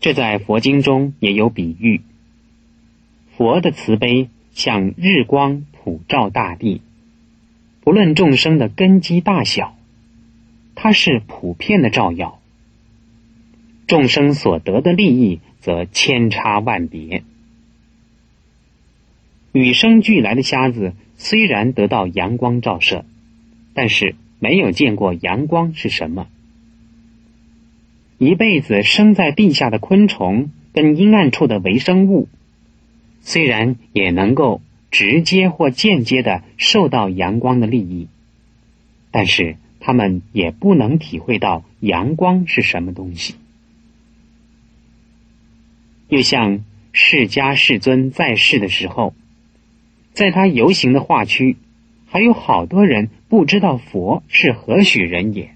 这在佛经中也有比喻。佛的慈悲像日光普照大地，不论众生的根基大小，它是普遍的照耀。众生所得的利益则千差万别。与生俱来的瞎子虽然得到阳光照射，但是没有见过阳光是什么。一辈子生在地下的昆虫跟阴暗处的微生物。虽然也能够直接或间接的受到阳光的利益，但是他们也不能体会到阳光是什么东西。又像释迦世尊在世的时候，在他游行的化区，还有好多人不知道佛是何许人也。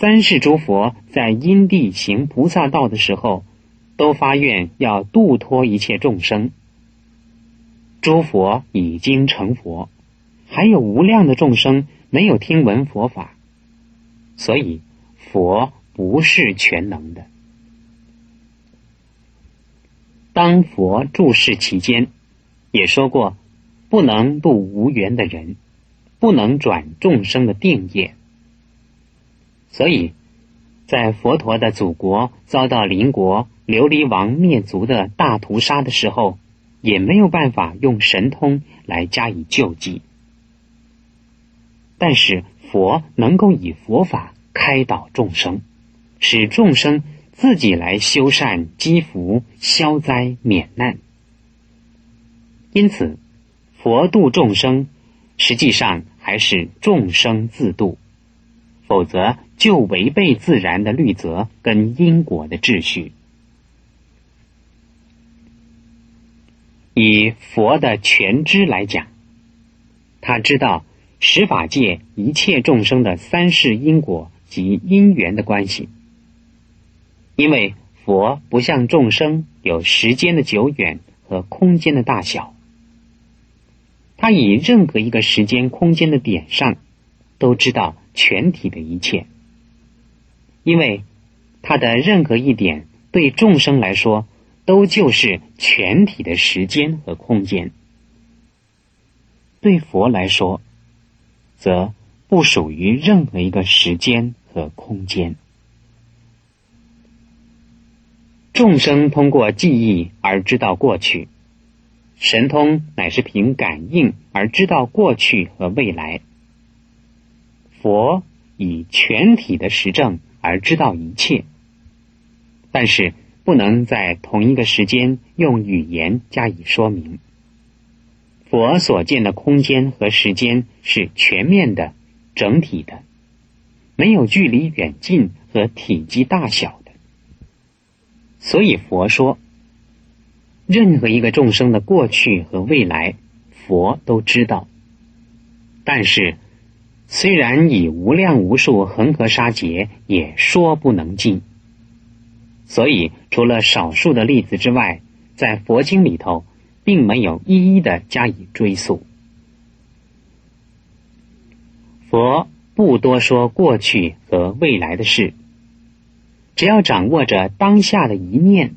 三世诸佛在因地行菩萨道的时候。都发愿要度脱一切众生。诸佛已经成佛，还有无量的众生没有听闻佛法，所以佛不是全能的。当佛住世期间，也说过，不能度无缘的人，不能转众生的定业。所以，在佛陀的祖国遭到邻国。琉璃王灭族的大屠杀的时候，也没有办法用神通来加以救济。但是佛能够以佛法开导众生，使众生自己来修善积福、消灾免难。因此，佛度众生，实际上还是众生自度，否则就违背自然的律则跟因果的秩序。以佛的全知来讲，他知道十法界一切众生的三世因果及因缘的关系。因为佛不像众生有时间的久远和空间的大小，他以任何一个时间空间的点上都知道全体的一切。因为他的任何一点对众生来说。都就是全体的时间和空间。对佛来说，则不属于任何一个时间和空间。众生通过记忆而知道过去，神通乃是凭感应而知道过去和未来。佛以全体的实证而知道一切，但是。不能在同一个时间用语言加以说明。佛所见的空间和时间是全面的、整体的，没有距离远近和体积大小的。所以佛说，任何一个众生的过去和未来，佛都知道。但是，虽然以无量无数恒河沙劫，也说不能尽。所以，除了少数的例子之外，在佛经里头，并没有一一的加以追溯。佛不多说过去和未来的事，只要掌握着当下的一念，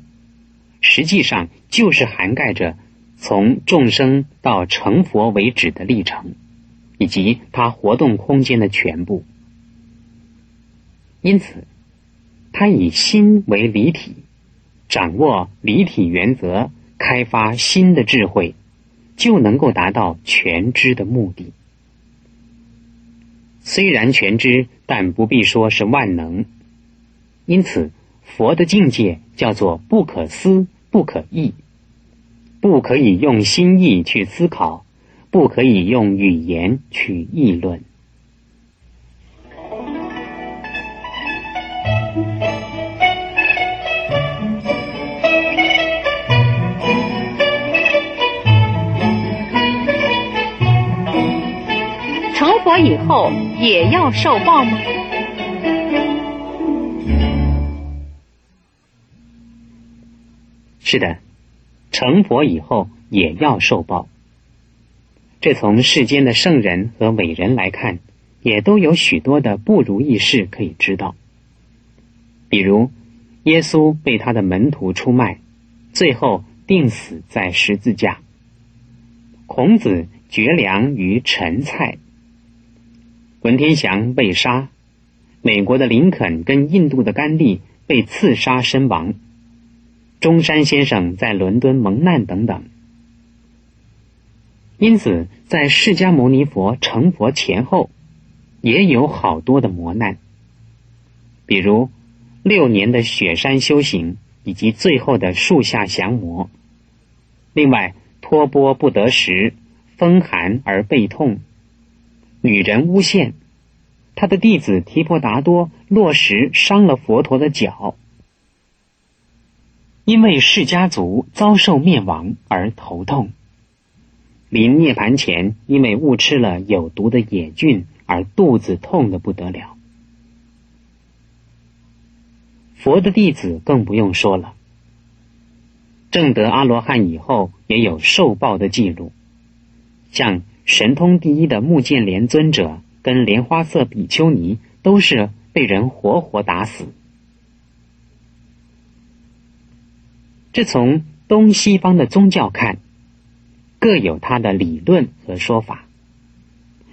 实际上就是涵盖着从众生到成佛为止的历程，以及他活动空间的全部。因此。他以心为离体，掌握离体原则，开发新的智慧，就能够达到全知的目的。虽然全知，但不必说是万能。因此，佛的境界叫做不可思、不可议，不可以用心意去思考，不可以用语言去议论。成佛以后也要受报吗？是的，成佛以后也要受报。这从世间的圣人和伟人来看，也都有许多的不如意事可以知道。比如，耶稣被他的门徒出卖，最后定死在十字架。孔子绝粮于陈蔡，文天祥被杀，美国的林肯跟印度的甘地被刺杀身亡，中山先生在伦敦蒙难等等。因此，在释迦牟尼佛成佛前后，也有好多的磨难，比如六年的雪山修行，以及最后的树下降魔。另外，托钵不得食，风寒而背痛，女人诬陷他的弟子提婆达多落石伤了佛陀的脚，因为释迦族遭受灭亡而头痛。临涅盘前，因为误吃了有毒的野菌而肚子痛得不得了。佛的弟子更不用说了，正得阿罗汉以后也有受报的记录，像神通第一的目犍连尊者跟莲花色比丘尼都是被人活活打死。这从东西方的宗教看。各有他的理论和说法，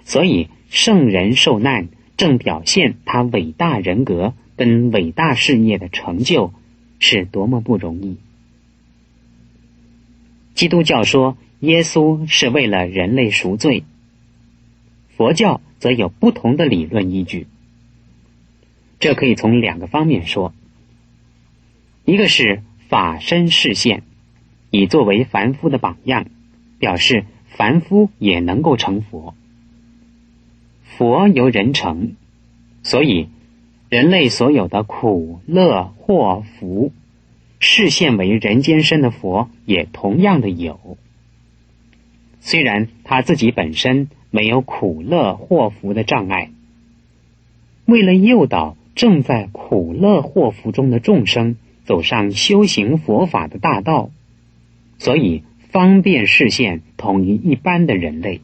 所以圣人受难，正表现他伟大人格跟伟大事业的成就是多么不容易。基督教说耶稣是为了人类赎罪，佛教则有不同的理论依据。这可以从两个方面说，一个是法身示现，以作为凡夫的榜样。表示凡夫也能够成佛，佛由人成，所以人类所有的苦乐祸福，视现为人间身的佛也同样的有。虽然他自己本身没有苦乐祸福的障碍，为了诱导正在苦乐祸福中的众生走上修行佛法的大道，所以。方便视线统一一般的人类。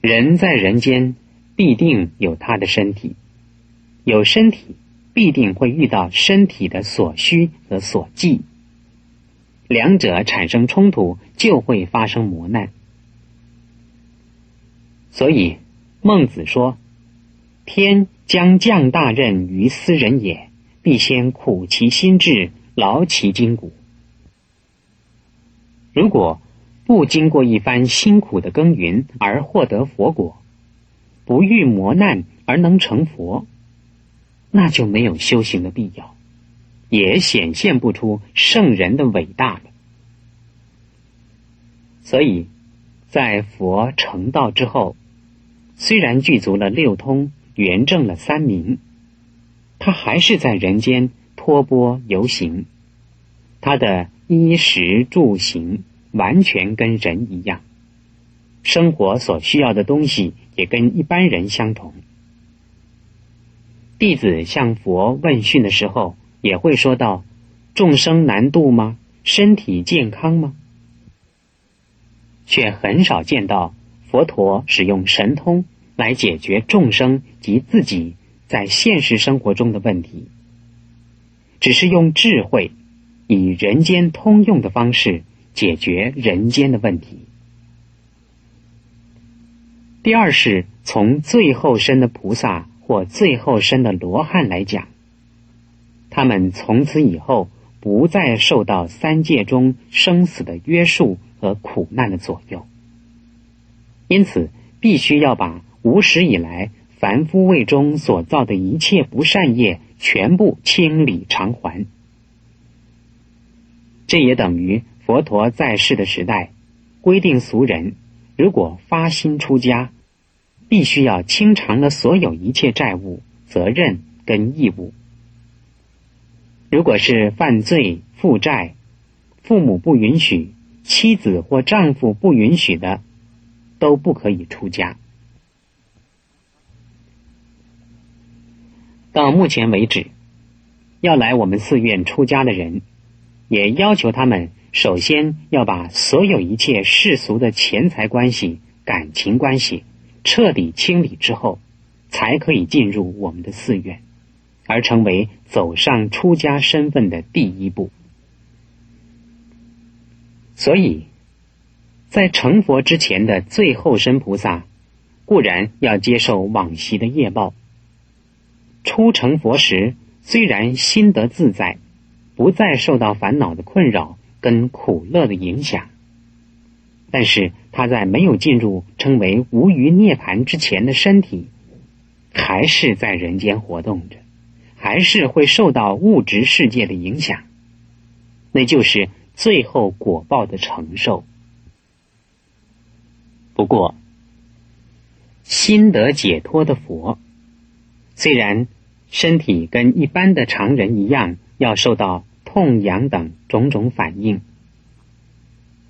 人在人间必定有他的身体，有身体必定会遇到身体的所需和所忌，两者产生冲突就会发生磨难。所以孟子说：“天将降大任于斯人也，必先苦其心志，劳其筋骨。”如果不经过一番辛苦的耕耘而获得佛果，不遇磨难而能成佛，那就没有修行的必要，也显现不出圣人的伟大了。所以，在佛成道之后，虽然具足了六通，圆正了三明，他还是在人间托钵游行，他的。衣食住行完全跟人一样，生活所需要的东西也跟一般人相同。弟子向佛问讯的时候，也会说到：众生难度吗？身体健康吗？却很少见到佛陀使用神通来解决众生及自己在现实生活中的问题，只是用智慧。以人间通用的方式解决人间的问题。第二是从最后生的菩萨或最后生的罗汉来讲，他们从此以后不再受到三界中生死的约束和苦难的左右，因此必须要把无始以来凡夫位中所造的一切不善业全部清理偿还。这也等于佛陀在世的时代，规定俗人如果发心出家，必须要清偿了所有一切债务、责任跟义务。如果是犯罪负债，父母不允许，妻子或丈夫不允许的，都不可以出家。到目前为止，要来我们寺院出家的人。也要求他们首先要把所有一切世俗的钱财关系、感情关系彻底清理之后，才可以进入我们的寺院，而成为走上出家身份的第一步。所以，在成佛之前的最后身菩萨，固然要接受往昔的业报。初成佛时，虽然心得自在，不再受到烦恼的困扰跟苦乐的影响，但是他在没有进入称为无余涅盘之前的身体，还是在人间活动着，还是会受到物质世界的影响，那就是。最后果报的承受。不过，心得解脱的佛，虽然身体跟一般的常人一样要受到痛痒等种种反应，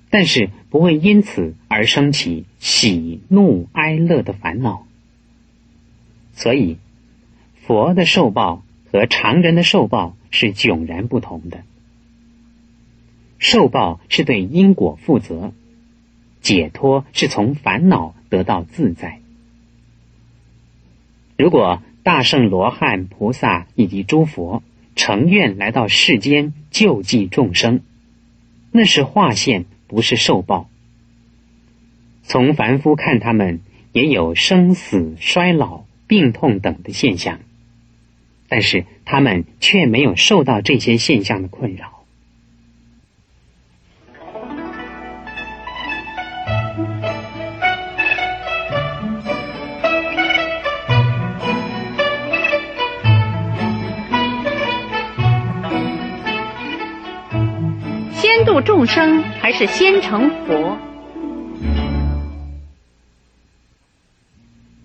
但是不会因此而升起喜怒哀乐的烦恼。所以，佛的受报和常人的受报是迥然不同的。受报是对因果负责，解脱是从烦恼得到自在。如果大圣罗汉、菩萨以及诸佛成愿来到世间救济众生，那是化现，不是受报。从凡夫看，他们也有生死、衰老、病痛等的现象，但是他们却没有受到这些现象的困扰。生还是先成佛？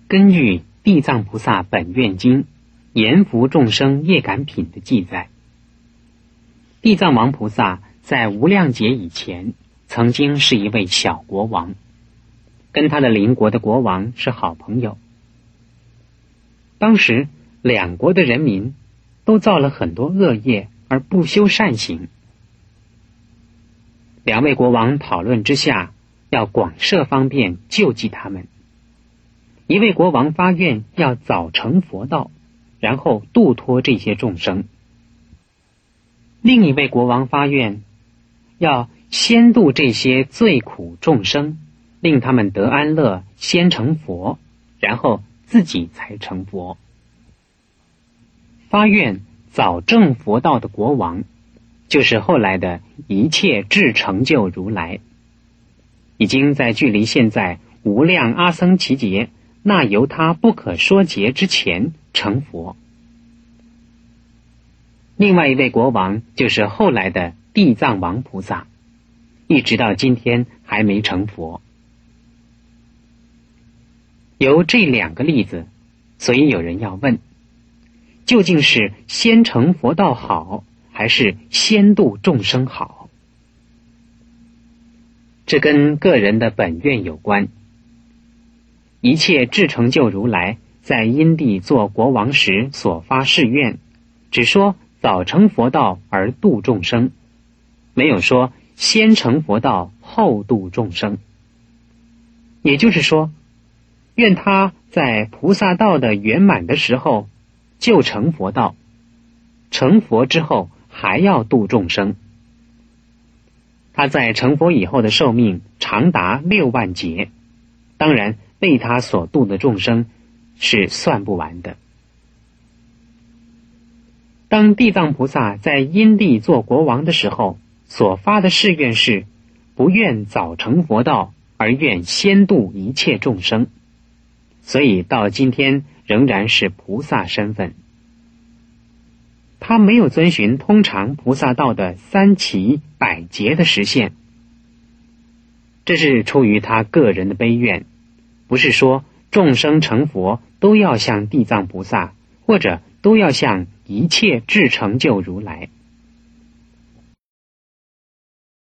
根据《地藏菩萨本愿经》《阎浮众生业感品》的记载，地藏王菩萨在无量劫以前，曾经是一位小国王，跟他的邻国的国王是好朋友。当时两国的人民都造了很多恶业，而不修善行。两位国王讨论之下，要广设方便救济他们。一位国王发愿要早成佛道，然后度脱这些众生；另一位国王发愿要先度这些最苦众生，令他们得安乐，先成佛，然后自己才成佛。发愿早证佛道的国王。就是后来的一切智成就如来，已经在距离现在无量阿僧祇劫那由他不可说劫之前成佛。另外一位国王就是后来的地藏王菩萨，一直到今天还没成佛。由这两个例子，所以有人要问：究竟是先成佛道好？还是先度众生好，这跟个人的本愿有关。一切至成就如来在因地做国王时所发誓愿，只说早成佛道而度众生，没有说先成佛道后度众生。也就是说，愿他在菩萨道的圆满的时候就成佛道，成佛之后。还要度众生，他在成佛以后的寿命长达六万劫，当然被他所度的众生是算不完的。当地藏菩萨在因地做国王的时候，所发的誓愿是不愿早成佛道，而愿先度一切众生，所以到今天仍然是菩萨身份。他没有遵循通常菩萨道的三奇百劫的实现，这是出于他个人的悲愿，不是说众生成佛都要向地藏菩萨，或者都要向一切至成就如来。